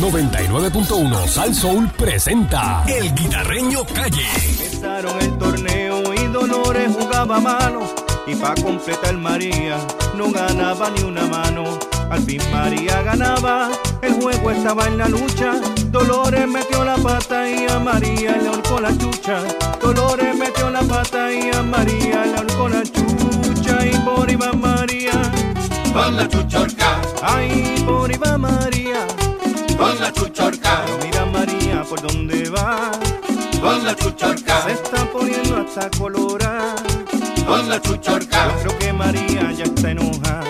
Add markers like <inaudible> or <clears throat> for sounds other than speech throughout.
99.1 Sal Soul presenta El Guitarreño Calle. Empezaron el torneo y Dolores jugaba mano. Y pa' completar María no ganaba ni una mano. Al fin María ganaba, el juego estaba en la lucha. Dolores metió la pata y a María le ahorcó la chucha. Dolores metió la pata y a María le ahorcó la chucha. Y por va María, con la chuchorca, ay, por va María. Con la chuchorca, Pero mira María por dónde va. con la chuchorca, Se está poniendo hasta colorada. con la chuchorca, Yo creo que María ya está enojada.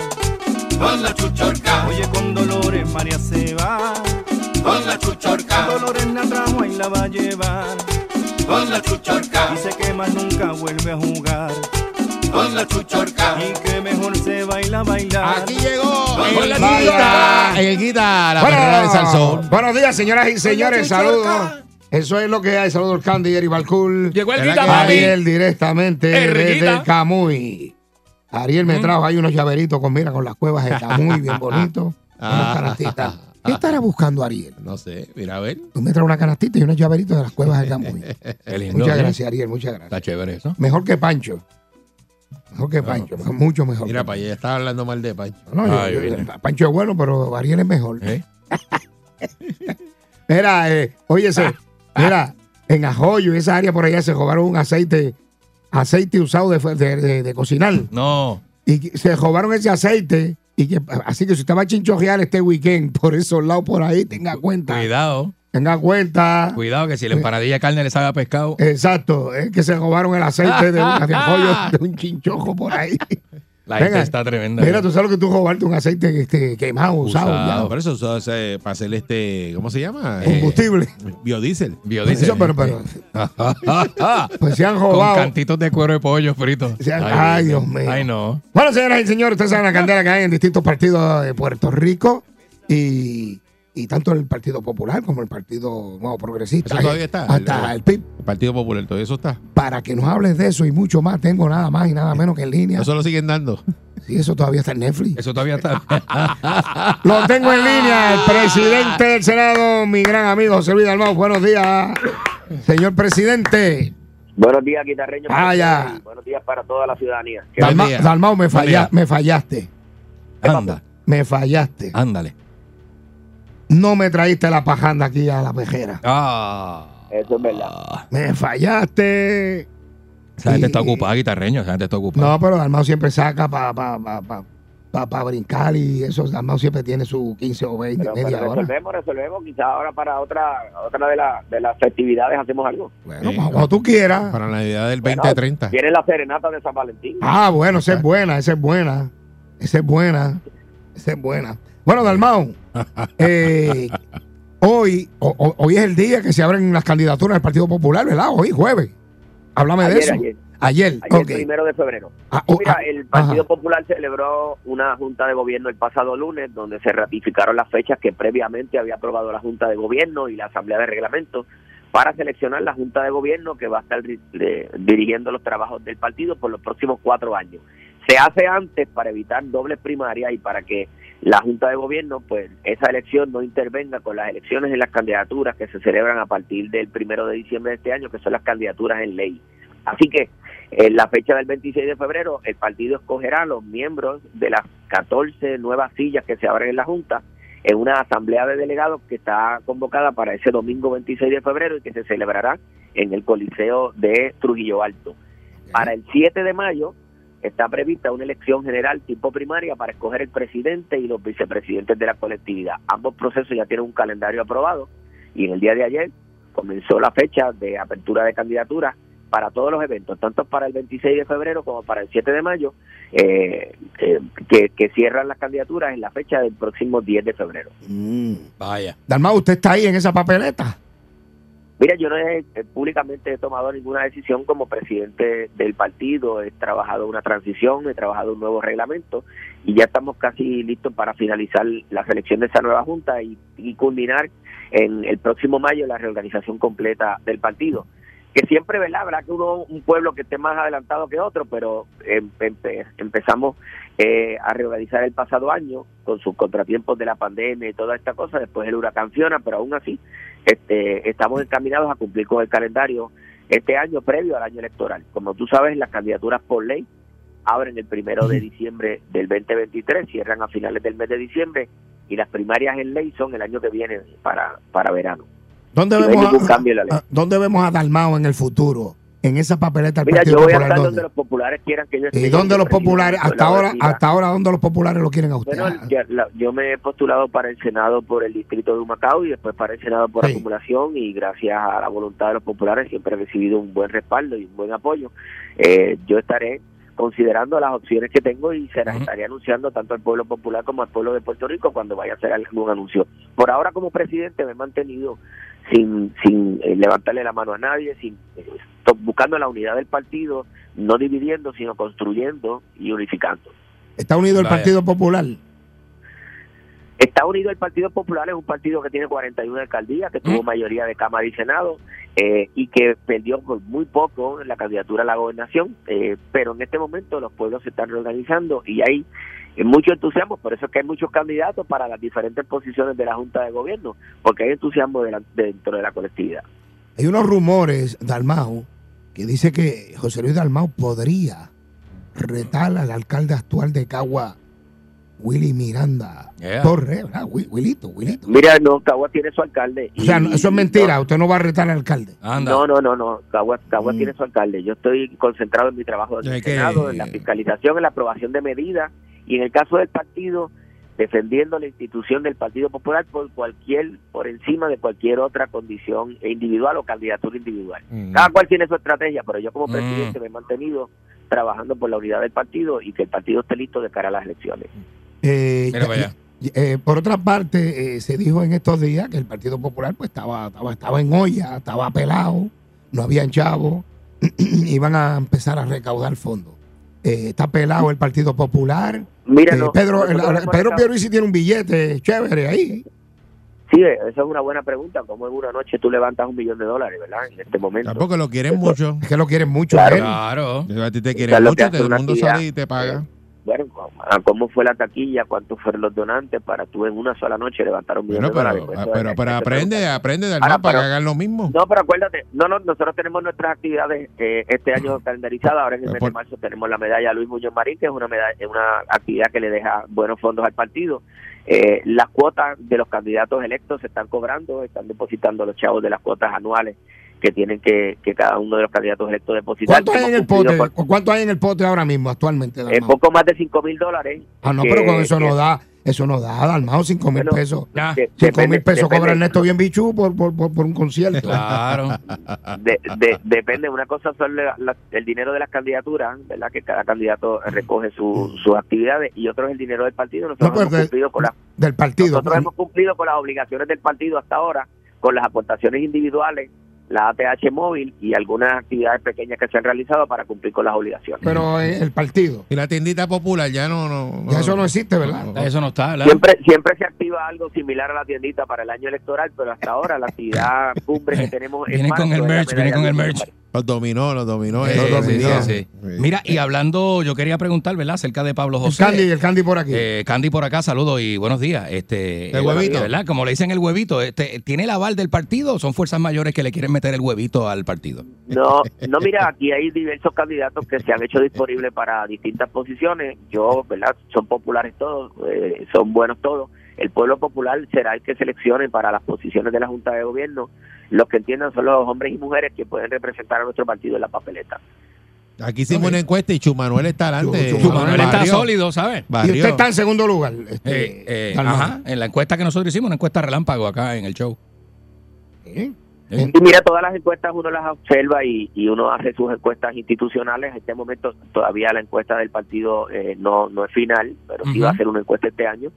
con la chuchorca, Oye, con Dolores María se va. con la chuchorca, Dolores la trajo y la va a llevar. con la chuchorca, Dice que más nunca vuelve a jugar. Con la chuchorca. Y que mejor se baila a bailar. Aquí llegó el guita, guita. el guita, la perrera de Salsón. buenos días, señoras y señores. Saludos. Eso es lo que hay. Saludos, Candy, Eri Balcool. Llegó el ¿Verdad Guita. Ariel directamente El desde Riquita. Camuy. Ariel me trajo ahí unos llaveritos con, mira, con las cuevas de Camuy, bien bonitos. <laughs> Unas Ah. canastitas. ¿Qué estará buscando Ariel? No sé, mira a ver. Tú me traes una canastita y unos llaveritos de las cuevas de <laughs> Camuy. Muchas ¿eh? gracias, Ariel, muchas gracias. Está chévere eso. Mejor que Pancho. Mejor que Pancho, mucho mejor. Mira allá, estaba hablando mal de Pancho. No, yo- Ay, yo-. Pancho es bueno, pero Ariel es mejor. ¿Eh? <laughs> Mira, eh, óyese, mira, en Ajoyo, en esa área por allá se robaron un aceite, aceite usado de, de- de- de cocinar. No. Y se robaron ese aceite. Y que, así que si usted va a chinchojear este weekend por esos lados por ahí, tenga cuenta. Cuidado. Tenga cuenta. Cuidado que si la empanadilla de carne le sabe a pescado. Exacto, es que se robaron el aceite de un, de <laughs> de un chinchojo por ahí. La gente Venga. está tremenda. Mira, tú sabes lo que tú robarte un aceite este, quemado, usado, Usado. Por eso, eso es, eh, para hacer este, ¿cómo se llama? Eh, combustible. biodiesel. Biodiesel. Eso, pero, pero, <laughs> pues se han Con robado. cantitos de cuero de pollo frito. Ay, Dios mío. Ay, no. Bueno, señoras y señores, ustedes saben la candela que hay en distintos partidos de Puerto Rico y, y tanto el Partido Popular como el Partido Nuevo Progresista. Eso todavía está. Hasta El- el PIB. El Partido Popular, todo eso está. Para que nos hables de eso y mucho más, tengo nada más y nada menos que en línea. Eso lo siguen dando. Sí, eso todavía está en Netflix. Eso todavía está. <laughs> Lo tengo en línea, el presidente del Senado, mi gran amigo José Luis Dalmau. Buenos días, señor presidente. Buenos días, guitarreño. Ah, ya. Y Buenos días para toda la ciudadanía. ¿Qué Buen Dalma- día. Dalmau, me, falla- me fallaste. Anda. Me fallaste. Ándale. No me traíste la pajanda aquí a la pejera. Ah. Eso es verdad. Me fallaste. Esa gente Y- está ocupada, guitarreño. Esa gente está ocupada. No, pero Dalmau siempre saca para pa, pa, pa, pa- pa brincar y eso. Dalmau siempre tiene su 15 o 20, Pero, media pero hora. resolvemos, resolvemos. Quizás ahora para otra otra de, la- de las festividades hacemos algo. Bueno, Sí. cuando tú quieras. Para la Navidad del Bueno, 2030. Viene la serenata de San Valentín. Ah, bueno, esa es buena, esa es buena. Esa es buena. Esa es buena. Bueno, Dalmau, <laughs> eh, hoy, o- o- hoy es el día que se abren las candidaturas del Partido Popular, ¿verdad? Hoy, jueves. Háblame de Ayer, eso. ayer. Ayer, Ayer, primero de febrero. Ah, oh, Mira, ah, el Partido ajá. Popular celebró una junta de gobierno el pasado lunes donde se ratificaron las fechas que previamente había aprobado la Junta de Gobierno y la Asamblea de Reglamento para seleccionar la Junta de Gobierno que va a estar di- de- dirigiendo los trabajos del partido por los próximos cuatro años. Se hace antes para evitar dobles primarias y para que la Junta de Gobierno, pues esa elección no intervenga con las elecciones en las candidaturas que se celebran a partir del primero de diciembre de este año, que son las candidaturas en ley. Así que en la fecha del 26 de febrero, el partido escogerá a los miembros de las 14 nuevas sillas que se abren en la Junta en una asamblea de delegados que está convocada para ese domingo 26 de febrero y que se celebrará en el Coliseo de Trujillo Alto. Para el 7 de mayo está prevista una elección general tipo primaria para escoger el presidente y los vicepresidentes de la colectividad. Ambos procesos ya tienen un calendario aprobado y en el día de ayer comenzó la fecha de apertura de candidaturas para todos los eventos, tanto para el 26 de febrero como para el 7 de mayo, eh, eh, que, que cierran las candidaturas en la fecha del próximo 10 de febrero. Mm. Vaya. Dalmau, ¿usted está ahí en esa papeleta? Mira, yo no he eh, públicamente he tomado ninguna decisión como presidente del partido, he trabajado una transición, he trabajado un nuevo reglamento y ya estamos casi listos para finalizar la selección de esa nueva junta y, culminar en el próximo mayo la reorganización completa del partido. que siempre, ¿verdad? Habrá que uno, un pueblo que esté más adelantado que otro, pero em- empe- empezamos eh, a reorganizar el pasado año con sus contratiempos de la pandemia y toda esta cosa, después el huracán Fiona, pero aún así este, estamos encaminados a cumplir con el calendario este año previo al año electoral. Como tú sabes, las candidaturas por ley abren el primero de diciembre del 2023, cierran a finales del mes de diciembre y las primarias en ley son el año que viene para, para verano. ¿Dónde vemos, a- ¿Dónde vemos a Dalmao en el futuro? En esa papeleta del Mira, Partido yo voy a estar ¿dónde? donde los populares quieran que yo esté. ¿Y dónde los populares, hasta ahora, hasta ahora, dónde los populares lo quieren a usted? Bueno, ya la- yo me he postulado para el Senado por el distrito de Humacao y después para el Senado por Sí. acumulación y gracias a la voluntad de los populares siempre he recibido un buen respaldo y un buen apoyo. Eh, yo estaré considerando las opciones que tengo y se las estaré anunciando tanto al pueblo popular como al pueblo de Puerto Rico cuando vaya a hacer algún anuncio. Por ahora como presidente me he mantenido sin, sin eh, levantarle la mano a nadie, sin eh, buscando la unidad del partido, no dividiendo, sino construyendo y unificando. ¿Está unido el. Partido Popular? Está unido el Partido Popular, es un partido que tiene 41 alcaldías, que tuvo Mm. mayoría de Cámara y Senado eh, y que perdió por muy poco en la candidatura a la gobernación, eh, pero en este momento los pueblos se están reorganizando y hay eh, mucho entusiasmo, por eso es que hay muchos candidatos para las diferentes posiciones de la Junta de Gobierno, porque hay entusiasmo de la- dentro de la colectividad. Hay unos rumores, Dalmau, que dice que José Luis Dalmau podría retar al alcalde actual de Cagua, Willy Miranda Yeah. Torres, ¿verdad? Wi- Wilito, Wilito. Mira, no, Cagua tiene su alcalde. O sea, eso es mentira, usted no va a retar al alcalde. Anda. No, no, no, no. Cagua, Cagua Mm. tiene su alcalde. Yo estoy concentrado en mi trabajo en Ya el que- Senado, en la fiscalización, en la aprobación de medidas y en el caso del partido, defendiendo la institución del Partido Popular por cualquier, por encima de cualquier otra condición individual o candidatura individual. Mm. Cada cual tiene su estrategia, pero yo como Mm. presidente me he mantenido trabajando por la unidad del partido y que el partido esté listo de cara a las elecciones. Eh, Mira allá. eh, por otra parte, eh, se dijo en estos días que el Partido Popular pues estaba, estaba, estaba en olla, estaba pelado, no habían chavos, <clears throat> iban a empezar a recaudar fondos. Eh, está pelado el Partido Popular. Mira, Eh, no, Pedro, el- Pedro Pierluisi tiene un billete chévere ahí. Sí, esa es una buena pregunta. ¿Cómo en una noche tú levantas un millón de dólares, verdad? En este momento. Tampoco lo quieren mucho. Es que lo quieren mucho. Claro. a él. Claro. A ti te quieren mucho, todo el mundo sale y te paga. Bueno, a cómo fue la taquilla, cuántos fueron los donantes para tú en una sola noche levantar un millón Bueno, de pero, dólares. Pues eso pero, aprende, aprende del Ahora, para pero- que hagan lo mismo. No, pero acuérdate, no, no, nosotros tenemos nuestras actividades eh, este año calendarizadas. Ahora en el mes de marzo tenemos la medalla Luis Muñoz Marín, que es una medalla, es una actividad que le deja buenos fondos al partido. Eh, las cuotas de los candidatos electos se están cobrando, están depositando los chavos de las cuotas anuales que tienen que, que cada uno de los candidatos electos depositar. ¿Cuánto hay en el pote? ¿Cuánto hay en el pote ahora mismo, actualmente? eh, Dalmau? poco más de 5 mil dólares. ah, no, que- pero con eso que- no da, eso no da, Dalmao, 5 mil Bueno, pesos. Ya. que 5 depende- mil pesos depende- cobra Ernesto Bien Bichú por, por, por, por un concierto. Claro. <laughs> de, de- depende, una cosa son la- la- el dinero de las candidaturas, ¿verdad? Que cada candidato recoge su- sus actividades y otro es el dinero del partido. Nosotros No, pues, hemos de- cumplido con las Del partido. nosotros hemos cumplido con las obligaciones del partido hasta ahora, con las aportaciones individuales, la ATH móvil y algunas actividades pequeñas que se han realizado para cumplir con las obligaciones. Pero eh, el partido. Y la tiendita popular ya no. no, Ya eso no existe, ¿verdad? Eso no está, ¿verdad? Siempre, siempre se activa algo similar a la tiendita para el año electoral, pero hasta ahora la actividad <laughs> cumbre que tenemos en Vienen con el merch, medalla con el merch. Los dominó, los dominó. Sí, los dominó. sí, sí. Mira, y hablando, yo quería preguntar, ¿verdad? Acerca de Pablo El José. Candy, el Candy por aquí. Eh, Candy por acá, saludos y buenos días. Este, El eh, huevito. ¿verdad? Como le dicen el huevito, este, ¿tiene el aval del partido o son fuerzas mayores que le quieren meter el huevito al partido? No, no, mira, aquí hay diversos candidatos que se han hecho disponibles para distintas posiciones. Yo, ¿verdad? Son populares todos, eh, son buenos todos. El pueblo popular será el que seleccione para las posiciones de la Junta de Gobierno. Los que entiendan son los hombres y mujeres que pueden representar a nuestro partido en la papeleta. Aquí hicimos una encuesta y Chumanuel está adelante. Chu- Su Manuel está sólido, ¿sabes? y usted está en segundo lugar. este, Eh, eh, ajá, en la encuesta que nosotros hicimos, una encuesta relámpago acá en el show. ¿Eh? Eh, Y mira, todas las encuestas uno las observa y, y uno hace sus encuestas institucionales. En este momento todavía la encuesta del partido eh, no, no es final, pero sí va a ser una encuesta este año.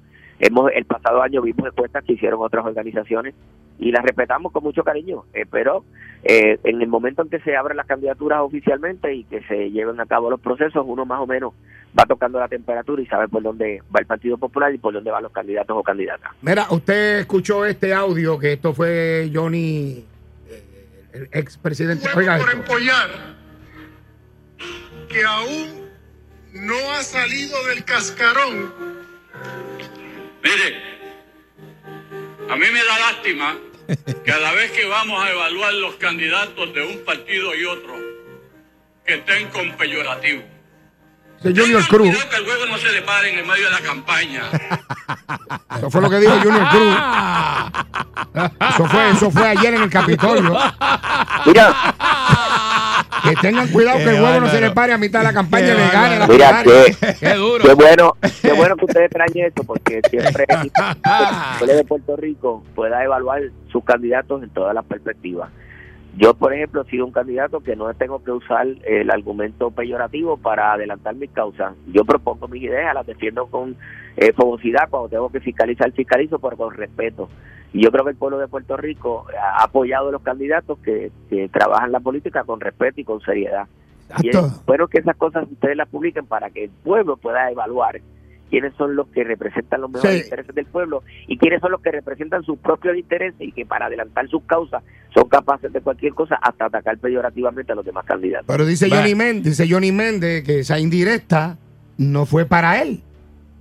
Hemos El pasado año vimos encuestas que hicieron otras organizaciones y las respetamos con mucho cariño, eh, pero eh, en el momento en que se abren las candidaturas oficialmente y que se lleven a cabo los procesos, uno más o menos va tocando la temperatura y sabe por dónde va el Partido Popular y por dónde van los candidatos o candidatas. Mira, usted escuchó este audio que esto fue Johnny, eh, El expresidente. Oiga por empollar que aún no ha salido del cascarón. Mire, a mí me da lástima cada vez que vamos a evaluar los candidatos de un partido y otro que estén con peyorativo. Junior Cruz. que el huevo no se le pare en el medio de la campaña. Eso fue lo que dijo Junior Cruz. <laughs> Eso fue, eso fue ayer en el Capitolio. Mira, Que tengan cuidado que el huevo no se le pare a mitad de la campaña y le gane la mira Qué <laughs> duro. Qué bueno, qué bueno que ustedes traen eso, porque siempre <laughs> el pueblo de Puerto Rico pueda evaluar sus candidatos en todas las perspectivas. Yo, por ejemplo, he sido un candidato que no tengo que usar el argumento peyorativo para adelantar mis causas. Yo propongo mis ideas, las defiendo con eh, fogosidad, cuando tengo que fiscalizar, fiscalizo, pero con respeto. Y yo creo que el pueblo de Puerto Rico ha apoyado a los candidatos que, que trabajan la política con respeto y con seriedad. Y espero que esas cosas ustedes las publiquen para que el pueblo pueda evaluar quiénes son los que representan los mejores Sí. intereses del pueblo y quiénes son los que representan sus propios intereses y que para adelantar sus causas son capaces de cualquier cosa hasta atacar peyorativamente a los demás candidatos. Pero dice. Johnny Méndez, dice Johnny Méndez que esa indirecta no fue para él.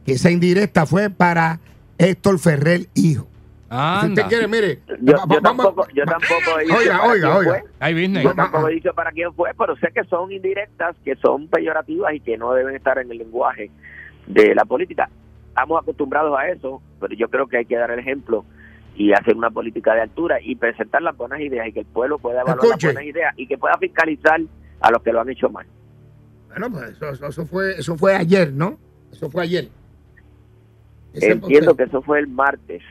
Que esa indirecta fue para Héctor Ferrer, hijo. Si Anda. usted quiere, mire. Yo, va- yo va- vamos- tampoco, yo tampoco he dicho Oiga, para oiga, quién oiga. fue. Hay business. Yo tampoco he dicho para quién fue, pero sé que son indirectas, que son peyorativas y que no deben estar en el lenguaje de la política. Estamos acostumbrados a eso, pero yo creo que hay que dar el ejemplo y hacer una política de altura y presentar las buenas ideas y que el pueblo pueda evaluar Escuche. las buenas ideas y que pueda fiscalizar a los que lo han hecho mal. Bueno, pues eso, eso- eso fue, eso fue ayer, ¿no? Eso fue ayer. Ese Entiendo que eso fue el martes,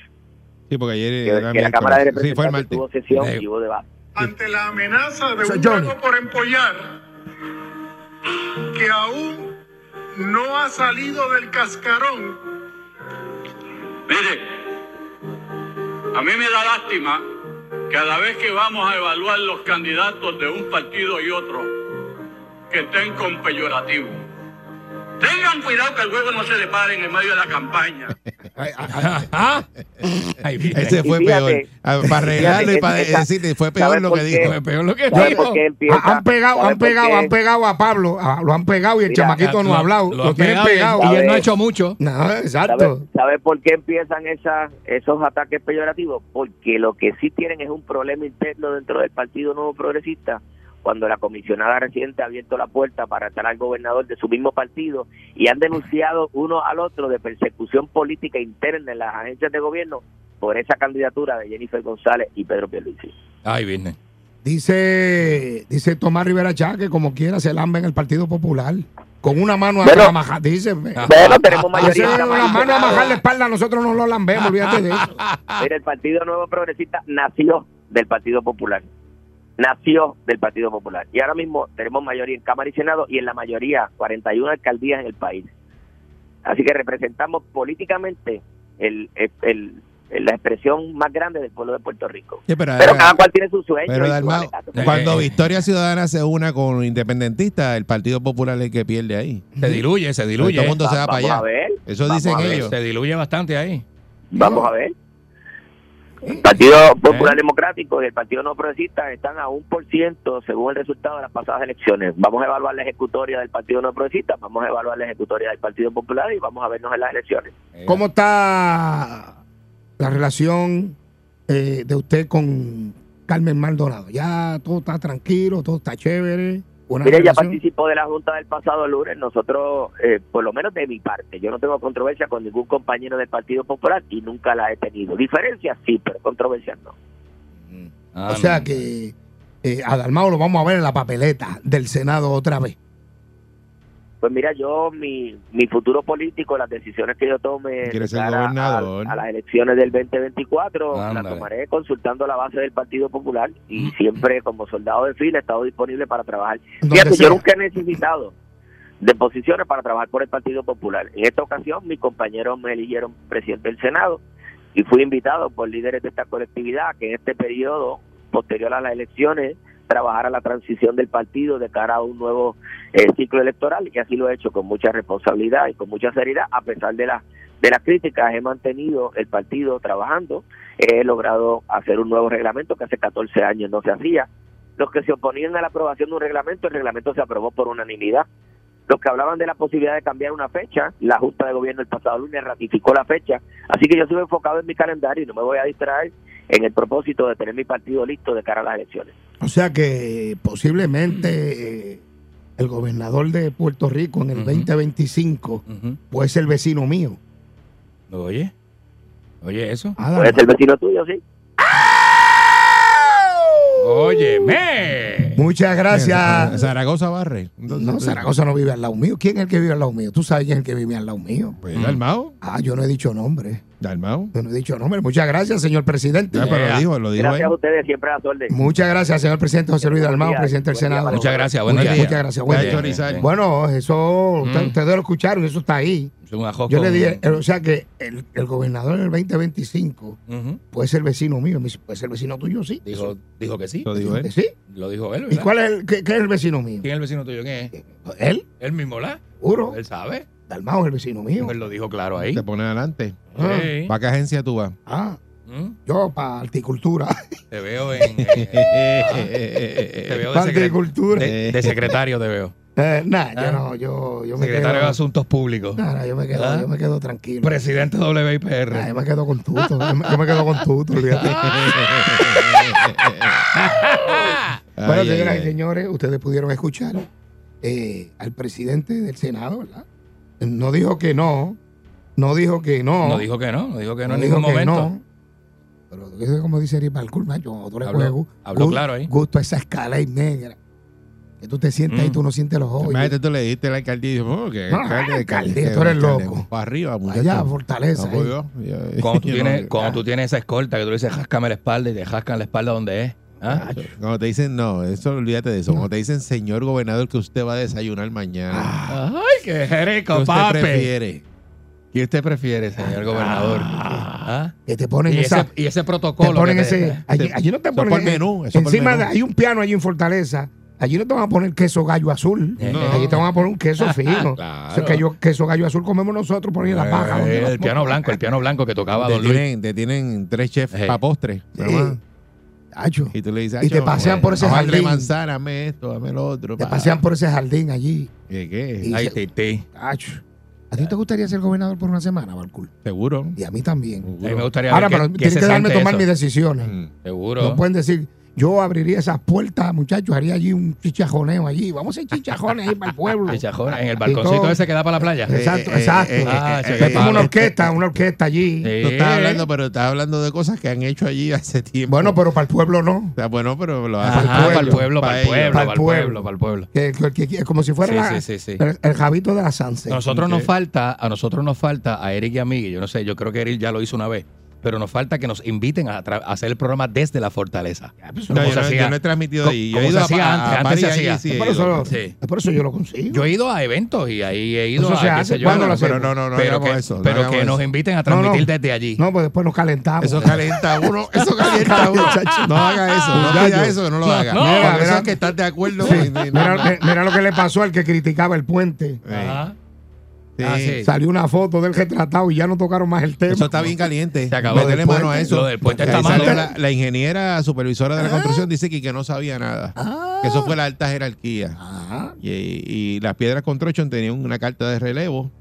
Sí, porque ayer que, era que la Cámara de. Sí, tuvo sesión Eh. y hubo debate. ante la amenaza de un huevo por empollar que aún no ha salido del cascarón. Mire, a mí me da lástima cada vez que vamos a evaluar los candidatos de un partido y otro que estén con peyorativo. Tengan cuidado que el huevo no se le pare en el medio de la campaña. <laughs> Ay, ay, ay. Ah. Ese fue peor. fíjate, Ah, Para arreglarlo y para esa- decirte, fue peor ¿sabes lo que qué? dijo. Fue peor lo que ¿Sabe dijo. empieza? Han pegado, ¿Sabe han pegado, han pegado a Pablo, lo han pegado y el Mira, chamaquito no ha hablado, lo, han tienen pegado y él- pegado. Y él no ha hecho mucho. No, ¿Sabe, exacto. sabe por qué empiezan esas, esos ataques peyorativos? Porque lo que sí tienen es un problema interno dentro del Partido Nuevo Progresista, cuando la comisionada reciente ha abierto la puerta para estar al gobernador de su mismo partido y han denunciado uno al otro de persecución política interna en las agencias de gobierno por esa candidatura de Jennifer González y Pedro Pierluisi. Ay, business. Dice, dice Tomás Rivera Chá que como quiera se lamba en el Partido Popular. Con una mano Bueno. a majar, dice. Bueno, tenemos mayoría. en una mano a majar la espalda, nosotros no lo lambemos, olvídate de eso. <laughs> Mira, el Partido Nuevo Progresista nació del Partido Popular. Nació del Partido Popular. Y ahora mismo tenemos mayoría en Cámara y Senado y en la mayoría, 41 alcaldías en el país. Así que representamos políticamente el, el- el- la expresión más grande del pueblo de Puerto Rico. Sí, pero, Pero cada cual tiene su sueño. pero su Dalmau, alegato. cuando Eh. Victoria Ciudadana se una con independentistas, el Partido Popular es el que pierde ahí. Se diluye, se Todo diluye. el mundo se va para Vamos a allá. ver. Eso dicen a ellos. Se diluye bastante ahí. Vamos a ver. El Partido Popular Democrático y el Partido No Progresista están a un por ciento según el resultado de las pasadas elecciones. Vamos a evaluar la ejecutoria del Partido No Progresista, vamos a evaluar la ejecutoria del Partido Popular y vamos a vernos en las elecciones. ¿Cómo está la relación eh, de usted con Carmen Maldonado? Ya todo está tranquilo, todo está chévere. Buena Mire, ya relación. participó de la Junta del pasado lunes. Nosotros, eh, por lo menos de mi parte, yo no tengo controversia con ningún compañero del Partido Popular y nunca la he tenido. Diferencias sí, pero controversias no. Ah, O sea no. que eh, a Dalmao lo vamos a ver en la papeleta del Senado otra vez. Pues mira, yo, mi, mi futuro político, las decisiones que yo tome Quiere de ser cara gobernador. A, a las elecciones del 2024, las tomaré consultando la base del Partido Popular y siempre como soldado de fila he estado disponible para trabajar. Fíjate, sea. yo nunca he necesitado de posiciones para trabajar por el Partido Popular. En esta ocasión, mis compañeros me eligieron presidente del Senado y fui invitado por líderes de esta colectividad que en este periodo posterior a las elecciones trabajar a la transición del partido de cara a un nuevo eh, ciclo electoral y así lo he hecho con mucha responsabilidad y con mucha seriedad a pesar de las de las críticas he mantenido el partido trabajando he logrado hacer un nuevo reglamento que hace 14 años no se hacía los que se oponían a la aprobación de un reglamento, el reglamento se aprobó por unanimidad. Los que hablaban de la posibilidad de cambiar una fecha, la Junta de Gobierno el pasado lunes ratificó la fecha. Así que yo estuve enfocado en mi calendario y no me voy a distraer en el propósito de tener mi partido listo de cara a las elecciones. O sea que posiblemente eh, el gobernador de Puerto Rico en el 2025 Ujú. puede ser vecino mío. Oye, oye eso. Ah, Puede ser vecino tuyo, sí. Óyeme. Muchas gracias. Zaragoza Barre. No, Zaragoza no vive al lado mío. ¿Quién es el que vive al lado mío? Tú sabes quién es el que vive al lado mío. Pues, Dalmao. Ah, yo no he dicho nombre. Dalmao. Yo no he dicho nombre. Muchas gracias, señor presidente. Ya, pero lo dijo, lo dijo Gracias él. a ustedes, siempre a su orden. Muchas gracias, señor presidente José Luis Dalmau, presidente del día Senado. para Muchas gracias, buenos Muchas, días. muchas gracias. Buen día. Bueno, eso, Mm. ustedes lo escucharon, eso está ahí. Es un ajo Yo le dije, o sea que el, el gobernador en el 2025 Ujú. puede ser vecino mío. Me dice, ¿Puede ser vecino tuyo? Sí. Dijo, dijo que sí. Lo dijo él. Sí. Lo dijo él, ¿Y cuál es el, qué, qué es el vecino mío? ¿Quién es el vecino tuyo? ¿Quién es? Él, Él mismo, ¿la? juro. Él sabe. Dalmau es el vecino mío. Él lo dijo claro ahí. Te pone adelante. Ah. Sí. ¿Para qué agencia tú vas? Ah, Mm. yo para horticultura. Te veo en. eh, te veo de, de- de secretario, te veo. Eh, nah, yo Ah. no, yo, yo me Secretario de. Asuntos Públicos. Nah, nah, yo me quedo, ¿Ah? yo me quedo tranquilo. Presidente WIPR. Nah, yo me quedo con tuto. Yo me, yo me quedo con tuto, olvídate. <laughs> Bueno, señoras y señores, ustedes pudieron escuchar eh, al presidente del Senado, ¿verdad? No dijo que no, no dijo que no. No dijo que no, no dijo que no, no en dijo ningún que momento. no. Pero eso es como dice Eric Balcour, macho, tú le Habló- juegas claro ahí. Gusto a esa escala y negra. Que tú te sientas Mm. y tú no sientes los ojos. Imagínate, tú le dijiste al alcalde y dijo, oh, que No, alcalde, alcalde, tú eres alcalde, loco. Para arriba, muchacho. Allá, Fortaleza. No, ahí. yo, yo- Cuando tú, <laughs> yo tienes, no- cuando <laughs> tú tienes esa escolta que tú le dices, jáscame la espalda y te jascan la espalda donde es. ¿Ah? Cuando te dicen, no, eso olvídate de eso. Cuando te dicen, señor gobernador, que usted va a desayunar mañana. Ay, qué ¿Qué rico, usted papi. prefiere? ¿Qué usted prefiere, señor gobernador? ¿Ah? Que te ponen Y, esa. ese, y ese te protocolo. ponen que te- ese. Allí, allí no te eso ponen. por menú, eso por encima menú. de, hay un piano allí en Fortaleza. Allí no te van a poner queso gallo azul. No. Allí te van a poner un queso <laughs> fino. Claro. Ese queso, queso gallo azul comemos nosotros por ahí en la paja. Eh, el piano blanco, el piano blanco que tocaba Te Don Luis. tienen, te tienen tres chefs Sí. para postre. Sí. Y tú le dices, Y te "Acho, pasean por ese jardín. manzana, dame esto, dame lo otro. Te pa". pasean por ese jardín allí. ¿Qué, qué? Y- Ay, Titi. Tacho. ¿A ti te gustaría ser gobernador por una semana, Balcour? Seguro. Y a mí también. A mí me gustaría Ahora, ver pero qué tienen se que darme tomar eso. mis decisiones. Mm. Seguro. No pueden decir, yo abriría esas puertas, muchachos, haría allí un chichajoneo allí. Vamos a hacer chichajones ahí para el pueblo. Chichajón, en el balconcito ese que da para la playa. Exacto, Eh, exacto. eh, Ah, eh, eh, Es como una orquesta, una orquesta allí. No estás hablando, pero estás hablando de cosas que han hecho allí hace tiempo. Bueno, pero para el pueblo no. O sea, bueno, pero lo hacen para el pueblo, para el pueblo, Para el para el pueblo. para el pueblo. Que, que- que- como si fuera Sí, la- sí, sí, sí. El, el jabito de la Sanse. A nosotros nos falta, a nosotros nos falta, a Eric y a mí, yo no sé, yo creo que Eric ya lo hizo una vez, pero nos falta que nos inviten a, tra- a hacer el programa desde la fortaleza. No, Como yo, se no, yo no he transmitido ahí. Yo he ido se a, hacía a- antes, a antes se hacía. sí, por, eso, Sí. es por eso yo lo consigo. Yo he ido a eventos y ahí he ido Eso a hace, sé yo, ¿cuándo lo pero no, no, no pero que, eso. no pero que nos inviten a No, transmitir no. desde allí. No, pues después nos calentamos. Eso calienta a uno. <laughs> Eso calienta a uno. No haga eso. No haga eso. No lo haga. no, que estás de acuerdo. No, no. mira lo que le pasó al que criticaba el puente. Ajá. Sí. Ah, sí. Salió una foto del retratado y ya no tocaron más el tema. Eso está bien caliente. Se acabó. Métele mano a eso. lo del puente Ahí está salió malo. La, la ingeniera supervisora de la construcción dice que, que no sabía nada. Que eso fue la alta jerarquía. Ajá. Ah. Y, y las piedras construction tenían una carta de relevo.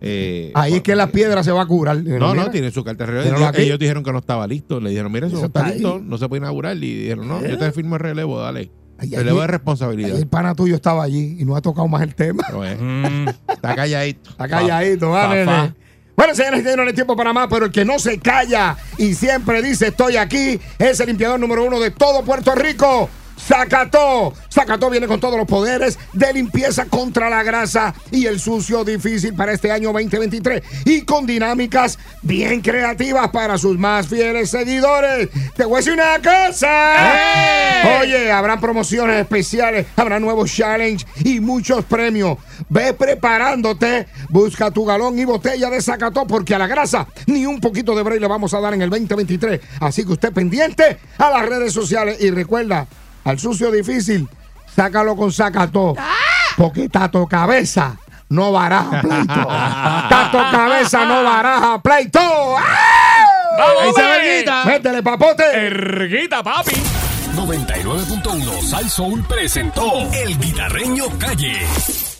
eh, Ahí es que la piedra se va a curar. No, no, tiene su carta de relevo. Ellos, dijeron que no estaba listo. Le dijeron, mira, eso, Eso no está, está listo, no se puede inaugurar. Y dijeron, no, yo te firmo el relevo, dale. De ahí- responsabilidad. el pana tuyo estaba allí y no ha tocado más el tema. <laughs> Mm, está calladito. Está calladito, va, Fa, nene. fa. Bueno, señores, no hay tiempo para más, pero el que no se calla y siempre dice estoy aquí es el limpiador número uno de todo Puerto Rico. Zacató. Zacató viene con todos los poderes de limpieza contra la grasa y el sucio difícil para este año 2023 y con dinámicas bien creativas para sus más fieles seguidores. Te voy a decir una cosa. Oye, habrán promociones especiales, habrá nuevos challenge y muchos premios. Ve preparándote, busca tu galón y botella de Zacató porque a la grasa ni un poquito de break le vamos a dar en el 2023. Así que usted pendiente a las redes sociales y recuerda, al sucio difícil, sácalo con Zacató. Porque Tato Cabeza no baraja pleito. <laughs> Tato Cabeza no baraja pleito. ¡Ah! ¡Vamos, verguita. Métele papote. Erguita, papi. 99.1 Sal Soul presentó El Guitarreño Calle.